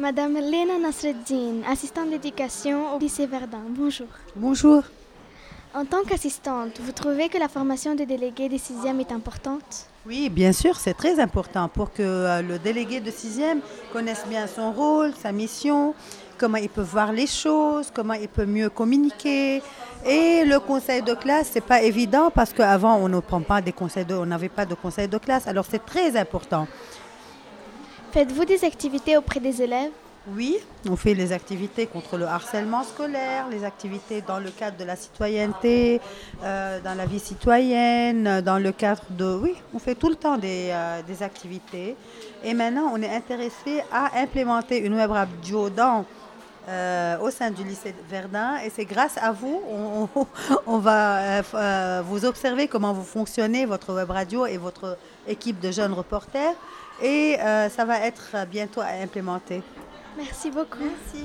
Madame Lena Nasreddin, assistante d'éducation au lycée Verdun. Bonjour. Bonjour. En tant qu'assistante, vous trouvez que la formation des délégués des sixièmes est importante? Oui, bien sûr, c'est très important pour que euh, le délégué de sixième connaisse bien son rôle, sa mission, comment il peut voir les choses, comment il peut mieux communiquer. Et le conseil de classe, c'est pas évident parce qu'avant on ne prend pas des conseils de, on n'avait pas de conseil de classe. Alors c'est très important. Faites-vous des activités auprès des élèves? Oui, on fait les activités contre le harcèlement scolaire, les activités dans le cadre de la citoyenneté, euh, dans la vie citoyenne, dans le cadre de... Oui, on fait tout le temps des, euh, des activités. Et maintenant, on est intéressé à implémenter une web radio dans, euh, au sein du lycée Verdun. Et c'est grâce à vous, on, va euh, euh, vous observer comment vous fonctionnez, votre web radio et votre équipe de jeunes reporters. Et euh, ça va être bientôt à implémenter. Merci beaucoup. Merci.